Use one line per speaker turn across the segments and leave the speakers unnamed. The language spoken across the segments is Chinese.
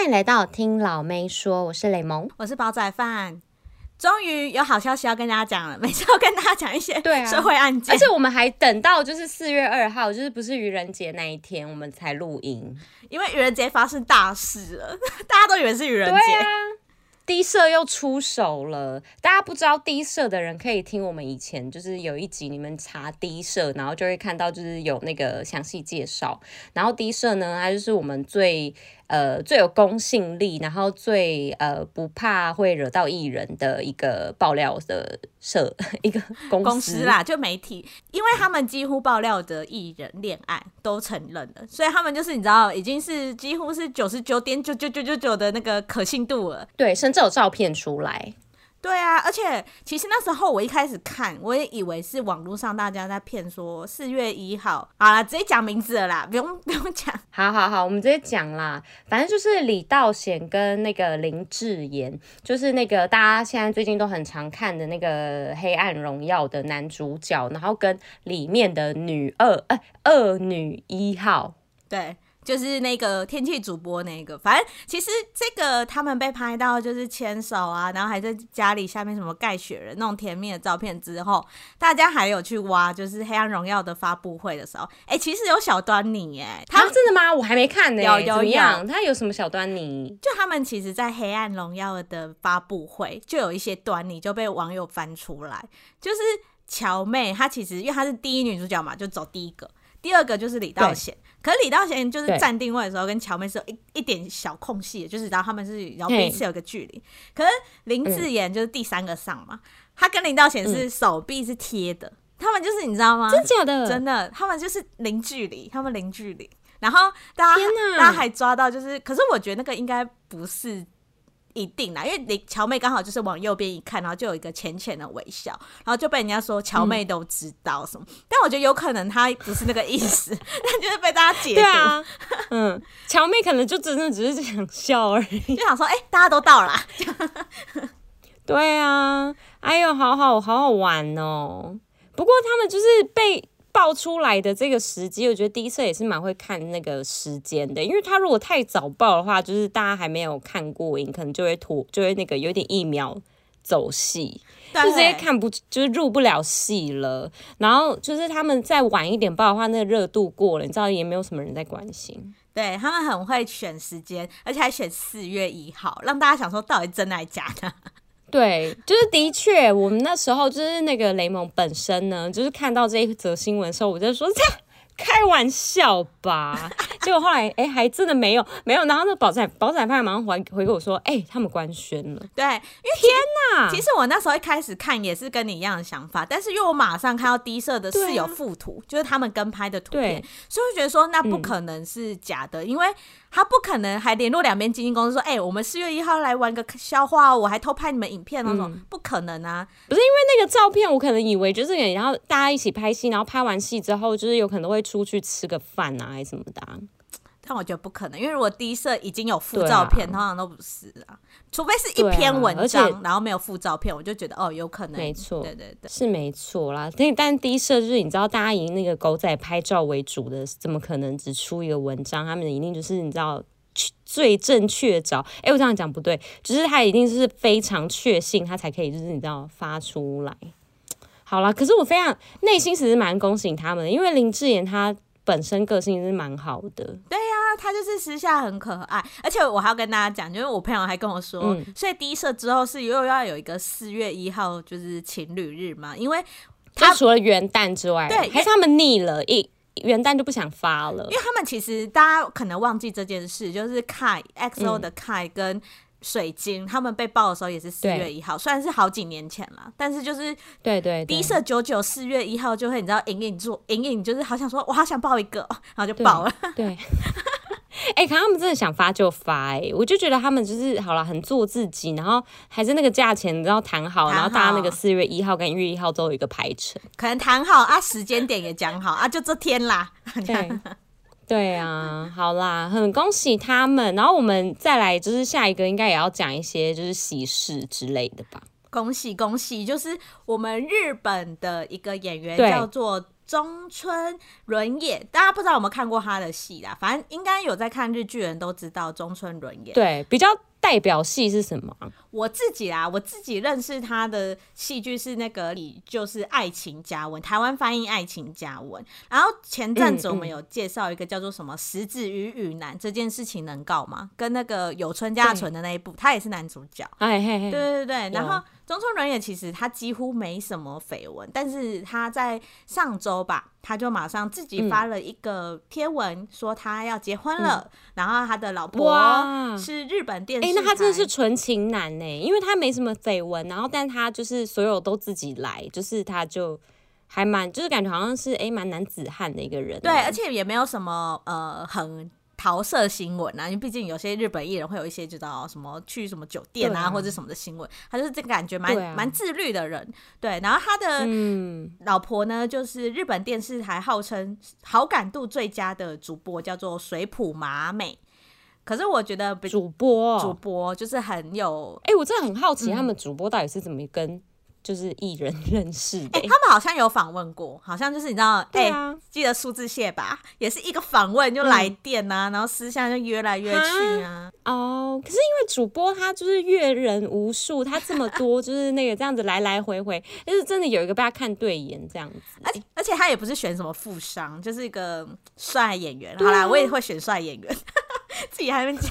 欢迎来到听老妹说，我是雷蒙，
我是煲仔饭。终于有好消息要跟大家讲了，每次要跟大家讲一些社会案件，
啊，而且我们还等到就是四月二号，就是不是愚人节那一天，我们才录音，
因为愚人节发生大事了，大家都以为是愚人节。
对啊低社又出手了，大家不知道低社的人可以听我们以前就是有一集，你们查低社，然后就会看到就是有那个详细介绍。然后低社呢，它就是我们最。呃，最有公信力，然后最呃不怕会惹到艺人的一个爆料的社 一个公司，
公司啦，就媒体，因为他们几乎爆料的艺人恋爱都承认了，所以他们就是你知道，已经是几乎是九十九点九九九九九的那个可信度了，
对，甚至有照片出来。
对啊，而且其实那时候我一开始看，我也以为是网络上大家在骗说四月一号，好啦，直接讲名字了啦，不用不用讲。
好好好，我们直接讲啦，反正就是李道贤跟那个林志妍，就是那个大家现在最近都很常看的那个《黑暗荣耀》的男主角，然后跟里面的女二，呃，二女一号，
对。就是那个天气主播那个，反正其实这个他们被拍到就是牵手啊，然后还在家里下面什么盖雪人那种甜蜜的照片之后，大家还有去挖，就是《黑暗荣耀》的发布会的时候，哎、欸，其实有小端倪哎，他、
啊、真的吗？我还没看呢、欸，
有有有，
他有什么小端倪？
就他们其实，在《黑暗荣耀》的发布会就有一些端倪就被网友翻出来，就是乔妹她其实因为她是第一女主角嘛，就走第一个，第二个就是李道贤。可是李道贤就是站定位的时候，跟乔妹是有一一点小空隙，就是然后他们是然后彼此有个距离。可是林志妍就是第三个上嘛，嗯、他跟林道贤是手臂是贴的、嗯，他们就是你知道吗？
真假的？
真的，他们就是零距离，他们零距离。然后大家大家还抓到，就是可是我觉得那个应该不是。一定啦，因为你乔妹刚好就是往右边一看，然后就有一个浅浅的微笑，然后就被人家说乔妹都知道什么、嗯。但我觉得有可能她不是那个意思，但就是被大家解读。对啊，
嗯，乔妹可能就真的只是想笑而已，
就想说，哎、欸，大家都到啦。
对啊，哎呦，好好好好玩哦。不过他们就是被。爆出来的这个时机，我觉得第一次也是蛮会看那个时间的，因为他如果太早爆的话，就是大家还没有看过瘾，可能就会拖，就会那个有点一秒走戏，就直接看不，就是入不了戏了。然后就是他们再晚一点爆的话，那个热度过了，你知道也没有什么人在关心。
对，他们很会选时间，而且还选四月一号，让大家想说到底真的还假的。
对，就是的确，我们那时候就是那个雷蒙本身呢，就是看到这一则新闻的时候，我就说这开玩笑吧。结果后来，哎、欸，还真的没有，没有。然后那保仔保仔派马上回回给我说，哎、欸，他们官宣了。
对，因为
天哪！
其实我那时候一开始看也是跟你一样的想法，但是因为我马上看到低社的是有附图，就是他们跟拍的图片，所以我觉得说那不可能是假的，嗯、因为。他不可能还联络两边经纪公司说，哎、欸，我们四月一号来玩个笑话，我还偷拍你们影片那种，嗯、不可能啊！
不是因为那个照片，我可能以为就是，然后大家一起拍戏，然后拍完戏之后，就是有可能会出去吃个饭啊，还是什么的、啊。
但我觉得不可能，因为如果第一社已经有附照片，啊、通常都不是啊，除非是一篇文章，啊、然后没有附照片，我就觉得哦，有可能，
没错，
对对对，
是没错啦。但但低社就是你知道，大家以那个狗仔拍照为主的，怎么可能只出一个文章？他们一定就是你知道最正确找。哎、欸，我这样讲不对，就是他一定是非常确信，他才可以就是你知道发出来。好了，可是我非常内心其实蛮恭喜他们的，因为林志妍他。本身个性是蛮好的，
对呀、啊，他就是私下很可爱，而且我还要跟大家讲，就是我朋友还跟我说，嗯、所以第一社之后是又要有一个四月一号就是情侣日嘛，因为他
除了元旦之外，对，还是他们腻了，一元旦就不想发了，
因为他们其实大家可能忘记这件事，就是 Kai XO 的 Kai 跟。水晶他们被爆的时候也是四月一号，虽然是好几年前了，但是就是对对低色九九四月一号就会你知道隐隐做隐隐就是好想说我好想爆一个，然后就爆了。
对，哎、欸，可他们真的想发就发我就觉得他们就是好了，很做自己，然后还是那个价钱，你知道谈好，然后大家那个四月一号跟一月一号都有一个排程，
可能谈好啊，时间点也讲好啊，就这天啦。
对。对啊，好啦，很恭喜他们。然后我们再来，就是下一个应该也要讲一些就是喜事之类的吧。
恭喜恭喜，就是我们日本的一个演员叫做中村伦也，大家不知道有没有看过他的戏啦？反正应该有在看日剧人都知道中村伦也。
对，比较。代表戏是什么？
我自己啊，我自己认识他的戏剧是那个，就是《爱情加温》，台湾翻译《爱情加温》。然后前阵子我们有介绍一个叫做什么“十指与雨男”这件事情能告吗？跟那个有村架纯的那一部，他也是男主角。哎嘿嘿，对对对，然后。中村人也其实他几乎没什么绯闻，但是他在上周吧，他就马上自己发了一个贴文，说他要结婚了，嗯、然后他的老婆是日本电视。哎、欸，
那他真的是纯情男呢，因为他没什么绯闻，然后但他就是所有都自己来，就是他就还蛮，就是感觉好像是哎蛮、欸、男子汉的一个人。
对，而且也没有什么呃很。桃色新闻啊，因为毕竟有些日本艺人会有一些知道什么去什么酒店啊，啊或者什么的新闻，他就是这个感觉蛮蛮、啊、自律的人。对，然后他的老婆呢，就是日本电视台号称好感度最佳的主播，叫做水浦麻美。可是我觉得
主播
主播就是很有，
哎、欸，我真的很好奇他们主播到底是怎么跟。就是艺人 认识的，哎、
欸，他们好像有访问过，好像就是你知道，哎、记得数字蟹吧？也是一个访问就来电啊，嗯、然后私下就约来约去啊。
哦，可是因为主播他就是阅人无数，他这么多就是那个这样子来来回回，就是真的有一个被他看对眼这样子。
而且而且他也不是选什么富商，就是一个帅演员。好啦，我也会选帅演员，自己还没讲。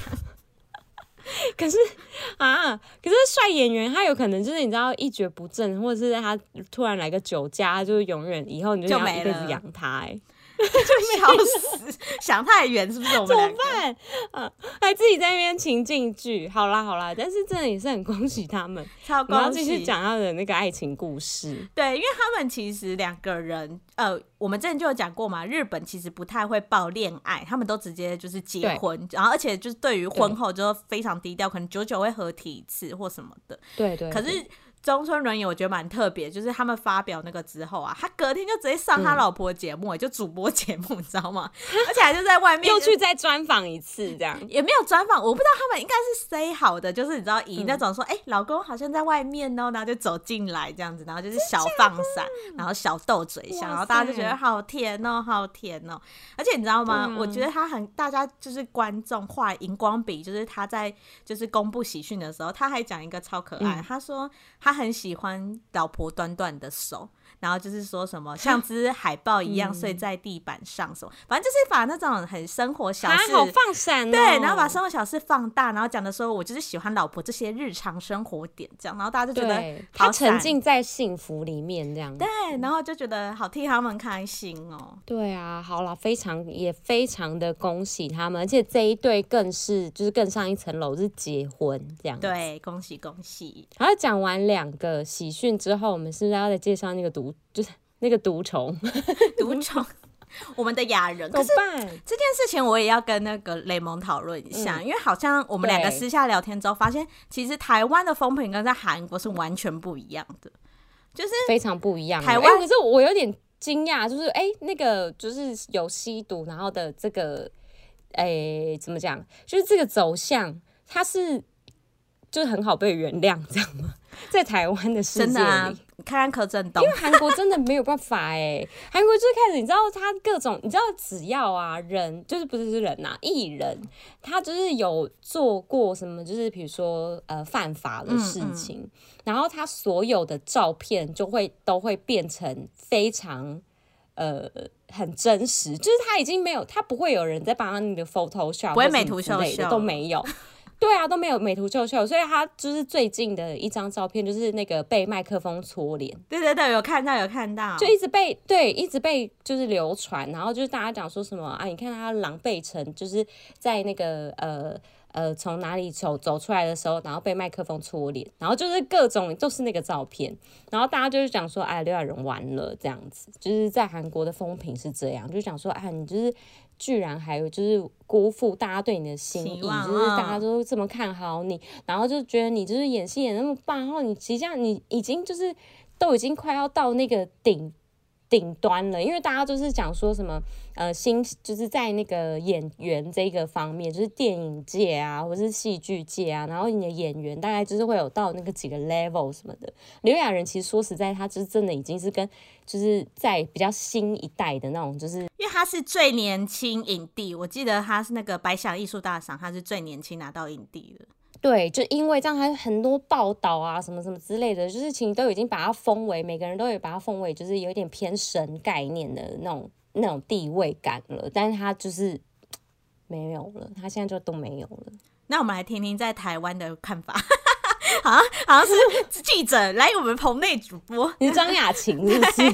可是啊，可是帅演员他有可能就是你知道一蹶不振，或者是他突然来个酒驾，就是永远以后你就要一辈子养他、欸。
就笑死，想太远是不是？我们
怎么办？啊，还自己在那边情境剧。好啦好啦，但是真的也是很恭喜他们。超恭喜！然后继续讲他的那个爱情故事。
对，因为他们其实两个人，呃，我们之前就有讲过嘛，日本其实不太会报恋爱，他们都直接就是结婚，然后而且就是对于婚后就非常低调，可能久久会合体一次或什么的。
对对，对。
可是。中村伦也我觉得蛮特别，就是他们发表那个之后啊，他隔天就直接上他老婆节目，嗯、就主播节目，你知道吗？而且还就在外面
又去再专访一次，这样
也没有专访，我不知道他们应该是 say 好的，就是你知道以那种说，哎、嗯欸，老公好像在外面哦，然后就走进来这样子，然后就是小放闪，然后小斗嘴一下，然后大家就觉得好甜哦，好甜哦。而且你知道吗？嗯、我觉得他很，大家就是观众画荧光笔，就是他在就是公布喜讯的时候，他还讲一个超可爱，嗯、他说。他他很喜欢老婆短短的手。然后就是说什么像只海豹一样睡在地板上什么，嗯、反正就是把那种很生活小事
好放闪、哦，
对，然后把生活小事放大，然后讲的时候，我就是喜欢老婆这些日常生活点这样，然后大家就觉得
他沉浸在幸福里面这样，
对，然后就觉得好替他们开心哦。
对啊，好了，非常也非常的恭喜他们，而且这一对更是就是更上一层楼是结婚这样，
对，恭喜恭喜。
然后讲完两个喜讯之后，我们是不是要再介绍那个独？就是那个毒虫，
毒虫，我们的雅人。可是这件事情我也要跟那个雷蒙讨论一下，嗯、因为好像我们两个私下聊天之后发现，其实台湾的风评跟在韩国是完全不一样的，就是
非常不一样。台湾、欸，可是我有点惊讶，就是哎、欸，那个就是有吸毒，然后的这个，哎、欸，怎么讲？就是这个走向，它是就是很好被原谅，这样吗？在台湾的世界里，真的啊，
看看柯震东，
因为韩国真的没有办法哎，韩国就是开始，你知道他各种，你知道只要啊人，就是不是是人呐、啊，艺人，他就是有做过什么，就是比如说呃犯法的事情，嗯嗯，然后他所有的照片就会都会变成非常呃很真实，就是他已经没有，他不会有人在帮他那个 Photoshop，
不会美图秀秀。
都没有。对啊，都没有美图秀秀，所以他就是最近的一张照片，就是那个被麦克风搓脸。
对对对，有看到有看到，
就一直被对一直被就是流传，然后就是大家讲说什么啊，你看他狼狈成就是在那个呃呃从哪里走走出来的时候，然后被麦克风搓脸，然后就是各种都是那个照片，然后大家就是讲说哎，刘亚仁完了这样子，就是在韩国的风评是这样，就讲说哎，你就是。居然还有就是辜负大家对你的心意，就是大家都这么看好你，然后就觉得你就是演戏演那么棒，然后你实际上你已经就是都已经快要到那个顶顶端了，因为大家都是讲说什么呃新就是在那个演员这个方面，就是电影界啊，或者是戏剧界啊，然后你的演员大概就是会有到那个几个 level 什么的。刘亚仁其实说实在，他就是真的已经是跟就是在比较新一代的那种，就是
因为他是最年轻影帝，我记得他是那个白想艺术大赏，他是最年轻拿到影帝的。
对，就因为这样，还有很多报道啊，什么什么之类的，就是其实都已经把它封为，每个人都有把它封为，就是有点偏神概念的那种那种地位感了。但是他就是 没有了，他现在就都没有了。
那我们来听听在台湾的看法，好像好像是 记者来我们棚内主播，
你是张雅琴是不是？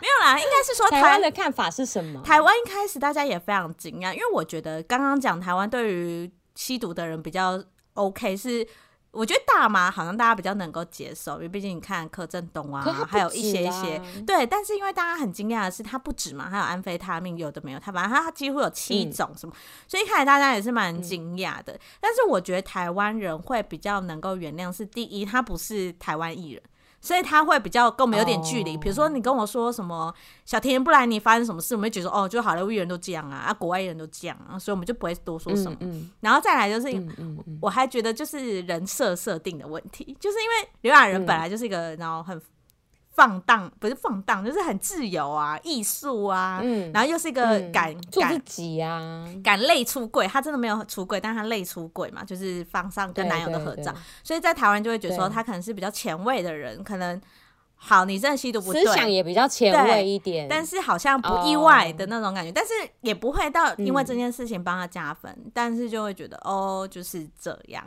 没有啦，应该是说
台湾的看法是什么？
台湾一开始大家也非常惊讶，因为我觉得刚刚讲台湾对于。吸毒的人比较 OK，是我觉得大麻好像大家比较能够接受，因为毕竟你看柯震东啊，啊还有一些一些对。但是因为大家很惊讶的是，它不止嘛，还有安非他命，有的没有，它反正它几乎有七种什么，嗯、所以一开始大家也是蛮惊讶的。嗯、但是我觉得台湾人会比较能够原谅，是第一，他不是台湾艺人。所以他会比较跟我们有点距离，比、oh. 如说你跟我说什么小甜不然你发生什么事，我们会觉得哦，就好莱坞人都这样啊，啊，国外人都这样啊，所以我们就不会多说什么。嗯嗯、然后再来就是，我还觉得就是人设设定的问题，就是因为刘亚仁本来就是一个然后很。放荡不是放荡，就是很自由啊，艺术啊，嗯，然后又是一个敢、嗯、
做自己啊，
敢累出柜，他真的没有出柜，但他累出柜嘛，就是放上跟男友的合照，所以在台湾就会觉得说他可能是比较前卫的人，可能好，你真的吸毒不对，
思想也比较前卫一点，
但是好像不意外的那种感觉，哦、但是也不会到因为这件事情帮他加分，嗯、但是就会觉得哦，就是这样。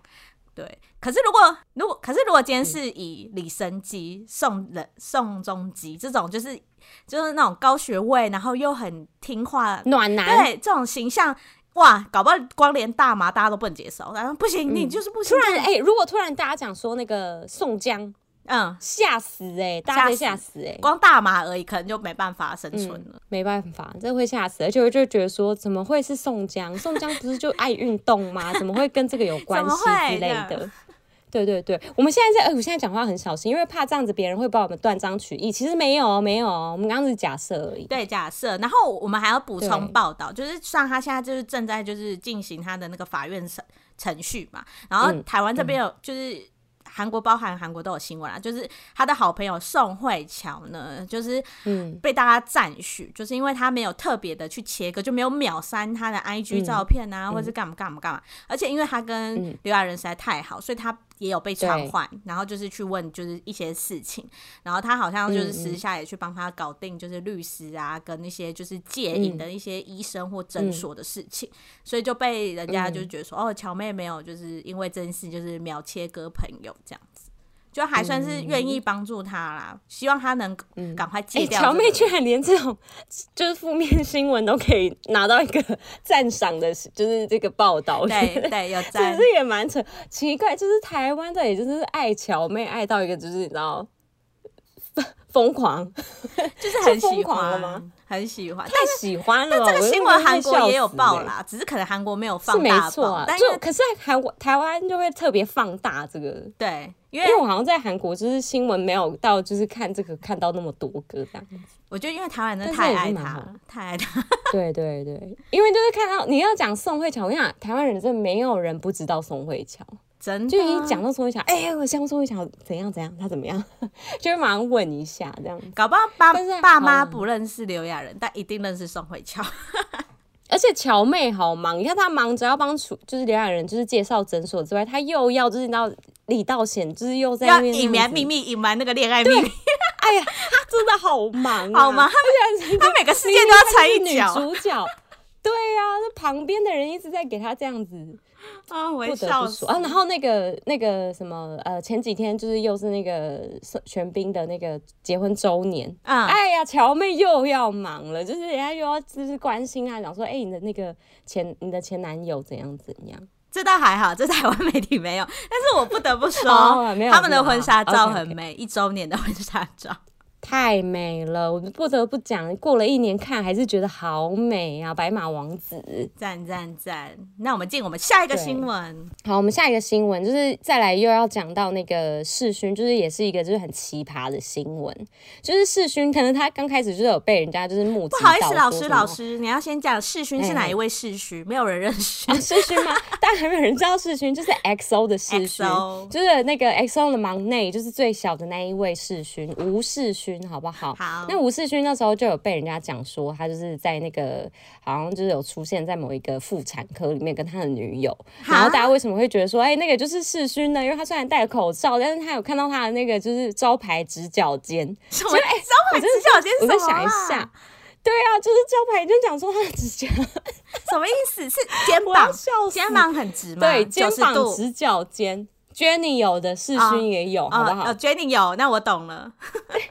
对，可是如果如果可是如果今天是以李升基、宋人、宋仲基这种，就是就是那种高学位，然后又很听话
暖男，
对这种形象，哇，搞不好光连大麻大家都不能接受，然后不行，嗯、你就是不行。
突然，哎、欸，如果突然大家讲说那个宋江。嗯，吓死哎、欸，大家会吓死哎、欸，
光大麻而已，可能就没办法生存了。
嗯、没办法，这会吓死，而且我就觉得说，怎么会是宋江？宋江不是就爱运动吗？怎么会跟这个有关系之类的？对对对，我们现在在，呃，我现在讲话很小心，因为怕这样子别人会把我们断章取义。其实没有，没有，我们刚刚是假设而已。
对，假设。然后我们还要补充报道，就是像他现在就是正在就是进行他的那个法院程程序嘛。然后台湾这边有就是。嗯韩国包含韩国都有新闻啊，就是他的好朋友宋慧乔呢，就是嗯。被大家赞许，嗯、就是因为他没有特别的去切割，就没有秒删他的 IG 照片啊，嗯、或者是干嘛干嘛干嘛，而且因为他跟刘亚仁实在太好，所以他。也有被传唤，然后就是去问，就是一些事情，然后他好像就是私下也去帮他搞定，就是律师啊，嗯、跟那些就是戒瘾的一些医生或诊所的事情，嗯、所以就被人家就觉得说，嗯、哦，乔妹没有就是因为这件事就是秒切割朋友这样。子。就还算是愿意帮助他啦，嗯、希望他能赶快戒掉、这个。
乔、欸、妹居然连这种就是负面新闻都可以拿到一个赞赏的，就是这个报道。
对对，有赞。
其实也蛮扯，奇怪，就是台湾的，也就是爱乔妹爱到一个，就是你知道 疯狂，
就是很喜欢吗？很喜欢，太
喜欢了。
但这个新闻韩国也有报啦，只是可能韩国没有放大报。
啊、但是可是在韩国台湾就会特别放大这个，
对。因
为，我好像在韩国，就是新闻没有到，就是看这个看到那么多个这样子。
我觉得因为台湾人太爱他，太爱他。
对对对，因为就是看到你要讲宋慧乔，我跟你讲，台湾人真的没有人不知道宋慧乔，
真的。
就一讲到宋慧乔，哎、欸，我像宋慧乔怎样怎样，他怎么样，就会马上问一下这样。
搞不好爸爸妈不认识刘亚仁，但一定认识宋慧乔。
而且乔妹好忙，你看她忙着要帮楚，就是刘亚仁，就是介绍诊所之外，她又要就是你知道李道贤，就是又在那边
隐瞒秘密，隐瞒那个恋爱秘密。
哎呀，她真的好忙，啊，
好忙。她她每个事件都要插一脚。
女主角，对呀，啊，那旁边的人一直在给她这样子。啊，我不得不说啊，然后那个那个什么呃，前几天就是又是那个玄彬的那个结婚周年啊，哎呀，乔妹又要忙了，就是人家又要就是关心啊，讲说哎，你的那个前你的前男友怎样怎样？
这倒还好，这台湾媒体没有，但是我不得不说，他们的婚纱照很美，一周年的婚纱照。
太美了，我不得不讲，过了一年看还是觉得好美啊！白马王子，
赞赞赞！那我们进我们下一个新闻。
好，我们下一个新闻就是再来又要讲到那个世勋，就是也是一个就是很奇葩的新闻，就是世勋可能他刚开始就是有被人家就是目击。
不好意思，老师老师，你要先讲世勋是哪一位世勋？没有人认识。
世勋吗？当然还没有人知道世勋，就是 XO 的世勋，就是那个 XO 的忙内，就是最小的那一位世勋，吴世勋。好不好？
好。
那吴世勋那时候就有被人家讲说，他就是在那个好像就是有出现在某一个妇产科里面跟他的女友。然后大家为什么会觉得说，哎、欸，那个就是世勋呢？因为他虽然戴口罩，但是他有看到他的那个就是招牌直角肩。
什么？哎、欸，招牌直角肩？
我再想一下。对啊，就是招牌就讲说他的指甲。
什么意思？是肩 膀？肩膀很直吗？
对，肩膀直角肩。Jenny 有的，世勋也有，哦、好不好、
哦、？Jenny 有，那我懂了。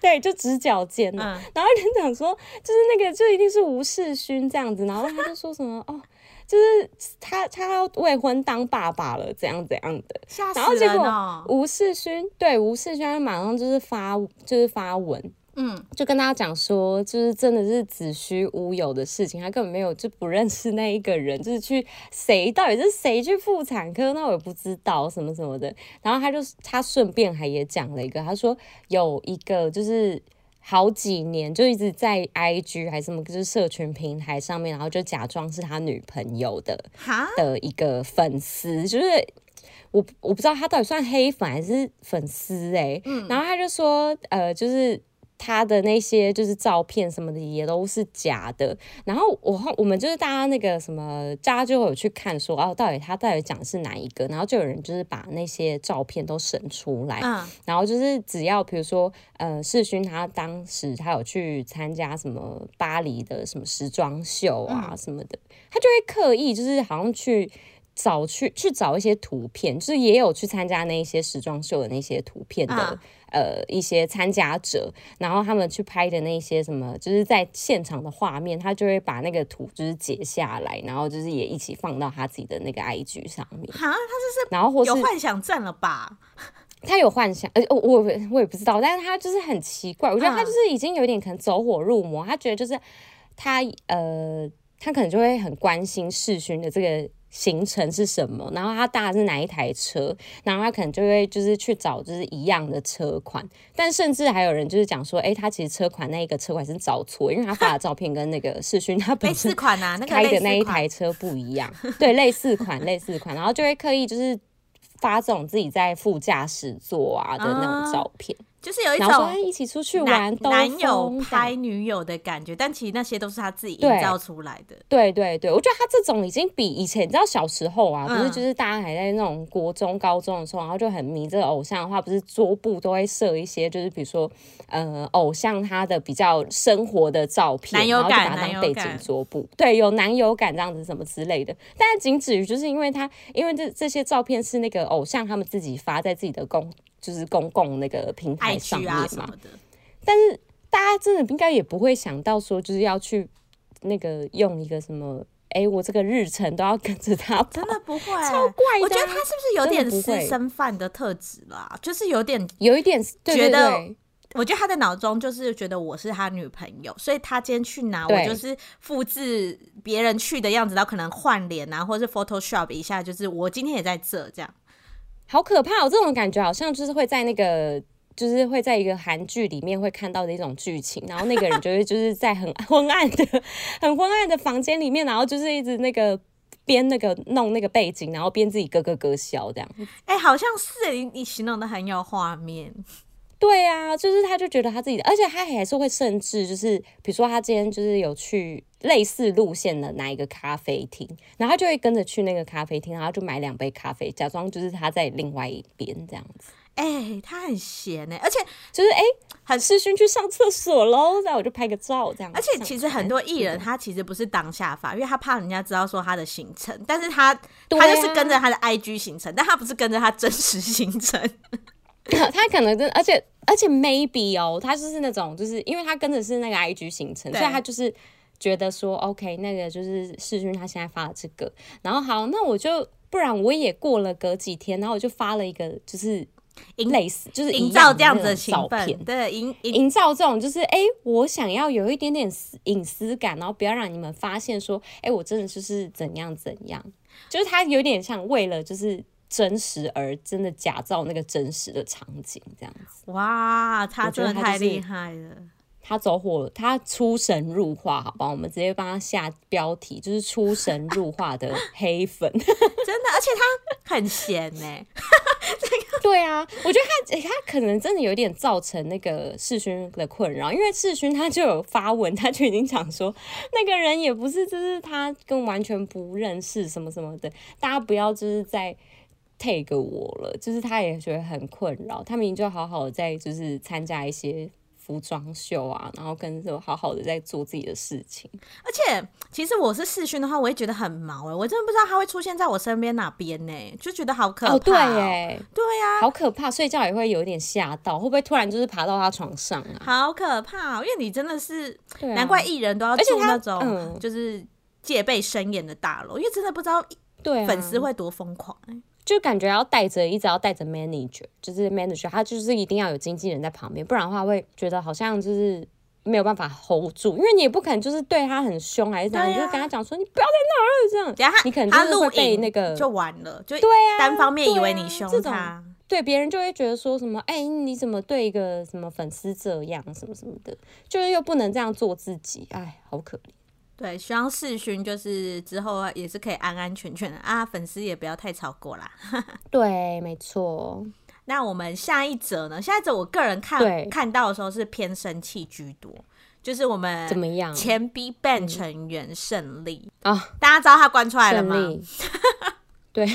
对，就直角肩了。嗯、然后人讲说，就是那个，就一定是吴世勋这样子。然后他就说什么哦，就是他他要未婚当爸爸了，怎样怎样的。
吓死人哦、
然后结果吴世勋对吴世勋，马上就是发就是发文。嗯，就跟大家讲说，就是真的是子虚乌有的事情，他根本没有就不认识那一个人，就是去谁到底是谁去妇产科，那我也不知道什么什么的。然后他就他顺便还也讲了一个，他说有一个就是好几年就一直在 IG 还是什么就是社群平台上面，然后就假装是他女朋友的哈的一个粉丝，就是我我不知道他到底算黑粉还是粉丝哎、欸，嗯，然后他就说呃就是。他的那些就是照片什么的也都是假的，然后我我们就是大家那个什么，大家就有去看说哦，到底他到底讲的是哪一个，然后就有人就是把那些照片都审出来，嗯，然后就是只要比如说呃世勋他当时他有去参加什么巴黎的什么时装秀啊什么的，他就会刻意就是好像去找去去找一些图片，就是也有去参加那一些时装秀的那些图片的。嗯呃，一些参加者，然后他们去拍的那些什么，就是在现场的画面，他就会把那个图就是截下来，然后就是也一起放到他自己的那个 IG 上面。
哈，他就是
然后或是
有幻想症了吧？
他有幻想，呃，我我我也不知道，但是他就是很奇怪，我觉得他就是已经有点可能走火入魔，他觉得就是他呃，他可能就会很关心世勋的这个。行程是什么？然后他搭的是哪一台车？然后他可能就会就是去找就是一样的车款，但甚至还有人就是讲说，哎、欸，他其实车款那一个车款是找错，因为他发的照片跟那个世勋他本身
款啊，那个
开的那一台车不一样，对，类似款类似款，然后就会刻意就是发这种自己在副驾驶座啊的那种照片。啊
就是有一种
一起出去玩，
男友拍女友的感觉，但其实那些都是他自己营造出来的。
对对对，我觉得他这种已经比以前，你知道小时候啊，不是就是大家还在那种国中、高中的时候，然后就很迷这个偶像的话，不是桌布都会设一些，就是比如说呃，偶像他的比较生活的照片，
男友感，
然后就把它当背景桌布，对，有男友感这样子什么之类的。但是仅止于就是因为他，因为这这些照片是那个偶像他们自己发在自己的公。就是公共那个平台上面嘛，啊、但是大家真的应该也不会想到说，就是要去那个用一个什么，哎、欸，我这个日程都要跟着他，
真的不会，
超怪的。
我觉得他是不是有点私生饭的特质啦？就是有点，
有一点觉得，
我觉得他的脑中就是觉得我是他女朋友，所以他今天去哪，我就是复制别人去的样子，然后可能换脸啊，或者是 Photoshop 一下，就是我今天也在这这样。
好可怕！哦这种感觉好像就是会在那个，就是会在一个韩剧里面会看到的一种剧情，然后那个人就会就是在很昏暗的、很昏暗的房间里面，然后就是一直那个编那个弄那个背景，然后编自己咯咯咯笑这样。
哎、好像是你，你形容的很有画面。
对啊，就是他就觉得他自己的，而且他还是会甚至就是，比如说他今天就是有去类似路线的哪一个咖啡厅，然后他就会跟着去那个咖啡厅，然后就买两杯咖啡，假装就是他在另外一边这样子。
哎、欸，他很闲哎，而且
就是哎，很世勋去上厕所喽，然后我就拍个照这样。
而且其实很多艺人他其实不是当下发，因为他怕人家知道说他的行程，但是他、啊、他就是跟着他的 IG 行程，但他不是跟着他真实行程。
他可能真，而且而且 maybe 哦，他就是那种，就是因为他跟的是那个 IG 行程，所以他就是觉得说，OK，那个就是世勋他现在发的这个，然后好，那我就不然我也过了隔几天，然后我就发了一个，就是类似，就是
营造这样子的
照片，
对，营
营造这种就是，哎、欸，我想要有一点点隐私感，然后不要让你们发现说，哎、欸，我真的就是怎样怎样，就是他有点像为了就是真实而真的假造那个真实的场景这样子。
哇，他真的太厉害了。
他走火，他出神入化，好吧，我们直接帮他下标题，就是出神入化的黑粉，真
的，而且他很闲呢。
对啊，我觉得他他可能真的有点造成那个世勋的困扰，因为世勋他就有发文，他就已经讲说那个人也不是，就是他跟完全不认识什么什么的，大家不要就是在 take 我了，就是他也觉得很困扰，他明明就好好的在就是参加一些。服装秀啊，然后跟着好好的在做自己的事情。
而且，其实我是视讯的话，我也觉得很毛哎，我真的不知道他会出现在我身边哪边呢，就觉得好可怕。哦，
对哎，
对呀，
好可怕，睡觉也会有点吓到，会不会突然就是爬到他床上啊？
好可怕，因为你真的是，难怪艺人都要住那种就是戒备森严的大楼，因为真的不知道对粉丝会多疯狂哎。
就感觉要带着，一直要带着 manager，就是 manager，他就是一定要有经纪人在旁边，不然的话会觉得好像就是没有办法 hold 住，因为你也不可能就是对他很凶还是怎样，啊、你就跟他讲说你不要在那儿这样，你可能就是会被那个
就完了，就对啊，单方面以为你凶他，啊、
对别人就会觉得说什么，哎、欸，你怎么对一个什么粉丝这样什么什么的，就是又不能这样做自己，哎，好可怜。
对，希望世勋就是之后也是可以安安全全的啊，粉丝也不要太超过啦。
对，没错。
那我们下一则呢？下一则我个人看看到的时候是偏生气居多，就是我们怎么样？前 BigBang 成员胜利啊，嗯、大家知道他关出来了吗？
对，我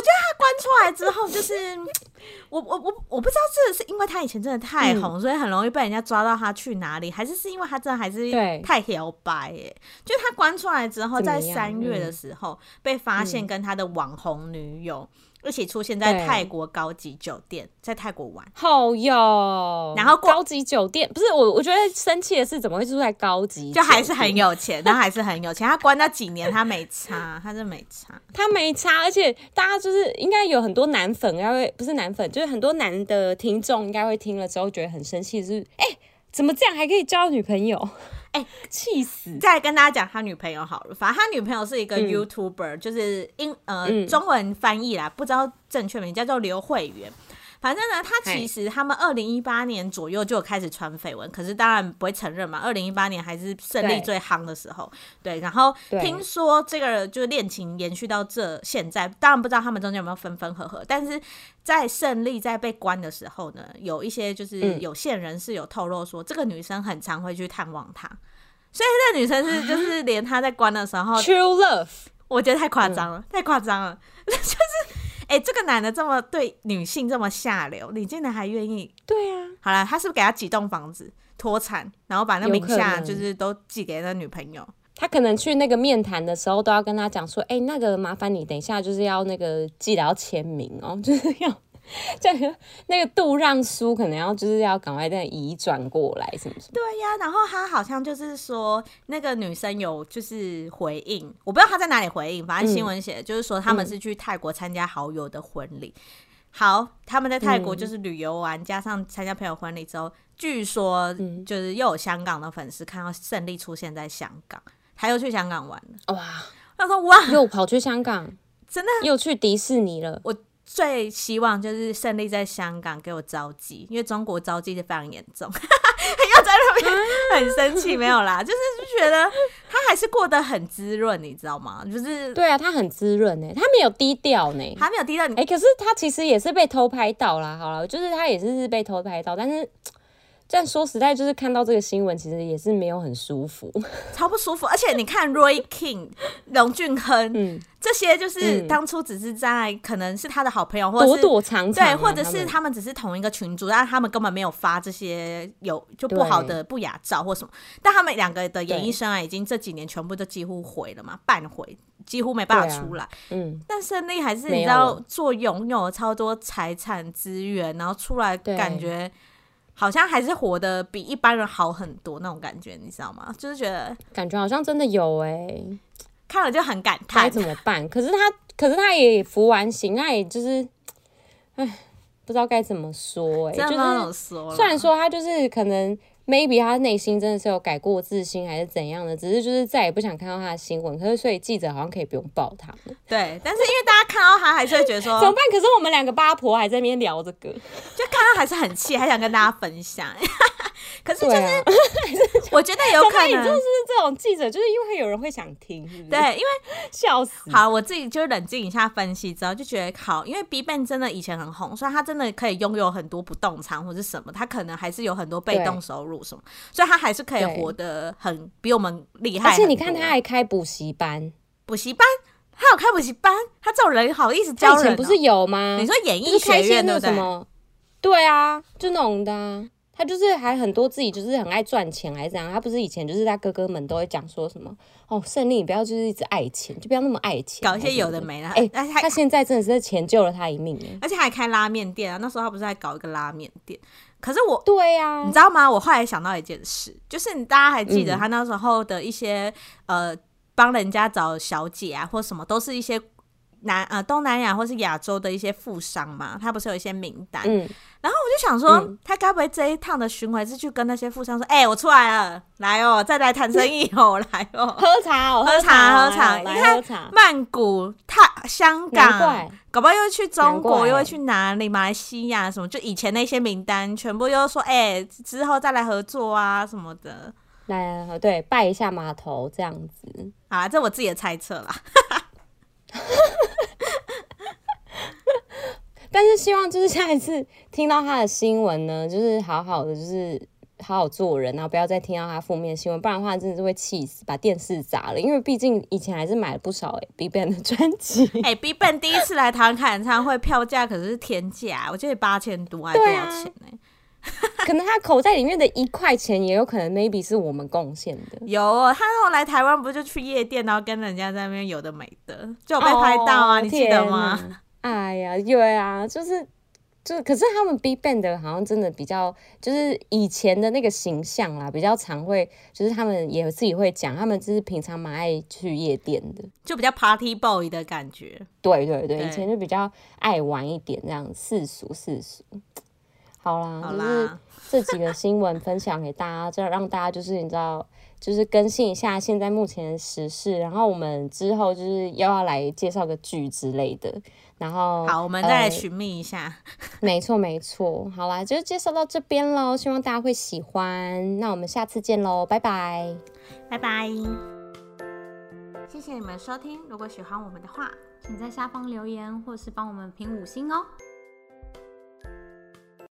觉
得他关出来之后就是。我我我我不知道这是因为他以前真的太红，嗯、所以很容易被人家抓到他去哪里，还是是因为他真的还是太摇摆耶？就他关出来之后，在三月的时候被发现跟他的网红女友。一起出现在泰国高级酒店，在泰国玩，
好哟。然后高级酒店不是我，我觉得生气的是怎么会住在高级？
就还是很有钱，他还是很有钱。他关那几年，他没差，他真没差，
他没差。而且大家就是应该有很多男粉，应该会不是男粉，就是很多男的听众应该会听了之后觉得很生气，就是哎、欸，怎么这样还可以交女朋友？
哎，气死！再跟大家讲他女朋友好了，反正他女朋友是一个 YouTuber，、嗯、就是英呃、嗯、中文翻译啦，不知道正确名叫做刘慧媛。反正呢，他其实他们二零一八年左右就有开始传绯闻，可是当然不会承认嘛。二零一八年还是胜利最夯的时候，对，对。然后听说这个就是恋情延续到这现在，当然不知道他们中间有没有分分合合。但是在胜利在被关的时候呢，有一些就是有线人士有透露说，这个女生很常会去探望他，所以这个女生是 就是连他在关的时候
，True Love，
我觉得太夸张了，太夸张了，就是。哎、欸，这个男的这么对女性这么下流，你竟然还愿意？
对啊，
好了，他是不是给他几栋房子脱产，然后把那名下就是都寄给他女朋友？
他可能去那个面谈的时候都要跟他讲说，哎、欸，那个麻烦你等一下就是要那个记得要签名哦，就是要。这个那个度让书可能要就是要赶快再移转过来，是不是？
对呀，然后他好像就是说那个女生有就是回应，我不知道他在哪里回应，反正新闻写的就是说他们是去泰国参加好友的婚礼。嗯、好，他们在泰国就是旅游完，加上参加朋友婚礼之后，据说就是又有香港的粉丝看到胜利出现在香港，他又去香港玩了。哇！他说哇，
又跑去香港，
真的
又去迪士尼了。
我。最希望就是胜利在香港给我招妓，因为中国招妓是非常严重，要在那边很生气，没有啦，就是觉得他还是过得很滋润，你知道吗？就是
对啊，他很滋润呢，他没有低调呢，
他没有低调。
哎、欸，可是他其实也是被偷拍到啦，好了，就是他也是是被偷拍到，但是。但说实在，就是看到这个新闻，其实也是没有很舒服，
超不舒服。而且你看，Roy King、龙俊亨，嗯，这些就是当初只是在可能是他的好朋友，或者是
躲躲藏藏，
对，或者是他们只是同一个群组，但他们根本没有发这些有就不好的不雅照或什么。但他们两个的演艺生涯已经这几年全部都几乎毁了嘛，半毁，几乎没办法出来。嗯，但胜利还是你知道做拥有超多财产资源，然后出来感觉。好像还是活得比一般人好很多那种感觉，你知道吗？就是觉得
感觉好像真的有哎、欸，
看了就很感叹。
该怎么办？可是他，可是他也服完刑，那也就是，哎，不知道该怎么说哎、欸，
就是
虽然说他就是可能 maybe 他内心真的是有改过自新还是怎样的，只是就是再也不想看到他的新闻。可是所以记者好像可以不用报他们。
对，但是因为大家看到他还是会觉得说
怎么办？可是我们两个八婆还在那边聊这个，
就看到还是很气，还想跟大家分享。可是就是，我觉得有可能
就是这种记者，就是因为有人会想听是是，
对，因为
笑死。
好，我自己就冷静一下分析之后，就觉得好，因为 BIGBANG 真的以前很红，所以他真的可以拥有很多不动产或者什么，他可能还是有很多被动收入什么，所以他还是可以活得很比我们厉害。
而且你看，他还开补习班，
补习班，他有开补习班，他这种人好意思教人、喔，
不是有吗？
你说演艺学院对不对？
对啊，就那种的、啊。他就是还很多自己就是很爱赚钱还是怎样？他不是以前就是他哥哥们都会讲说什么哦，胜利你不要就是一直爱钱，就不要那么爱钱，
搞一些有的没的。
哎、欸，他现在真的是钱救了他一命哎，
而且还开拉面店啊！那时候他不是还搞一个拉面店？可是我
对呀、啊，
你知道吗？我后来想到一件事，就是你大家还记得他那时候的一些、嗯、呃帮人家找小姐啊或什么，都是一些。南呃东南亚或是亚洲的一些富商嘛，他不是有一些名单，嗯，然后我就想说，嗯、他该不会这一趟的巡回是去跟那些富商说，哎、欸，我出来了，来哦，再来谈生意哦，来哦，
喝茶哦，
喝茶喝茶，你看曼谷、泰、香港，搞不好又去中国，又会去哪里？马来西亚什么？就以前那些名单，全部又说，哎、欸，之后再来合作啊什么的，
来，对，拜一下码头这样子，
啊，这我自己的猜测啦。
但是希望就是下一次听到他的新闻呢，就是好好的，就是好好做人，然后不要再听到他负面新闻，不然的话真的是会气死，把电视砸了。因为毕竟以前还是买了不少哎 BigBang 的专辑，
哎 BigBang 第一次来台湾开演唱会，票价可是天价，我记得八千多还多少钱呢？
可能他口袋里面的一块钱也有可能 maybe 是我们贡献的。
有，他后来台湾不就去夜店，然后跟人家在那边有的没的，就有被拍到啊，哦、你记得吗？
哎呀，对啊，就是就可是他们 BigBang 的好像真的比较，就是以前的那个形象啦，比较常会，就是他们也自己会讲，他们就是平常蛮爱去夜店的，
就比较 Party Boy 的感觉。
对对对，对以前就比较爱玩一点，这样世俗世俗。好啦，好啦，就是这几个新闻分享给大家，这让大家就是你知道，就是更新一下现在目前的时事，然后我们之后就是又要来介绍个剧之类的。然后
好，我们再来寻觅一下。
呃、没错，没错。好啦，就介绍到这边喽，希望大家会喜欢。那我们下次见喽，拜拜，
拜拜。谢谢你们收听，如果喜欢我们的话，
请在下方留言或是帮我们评五星哦。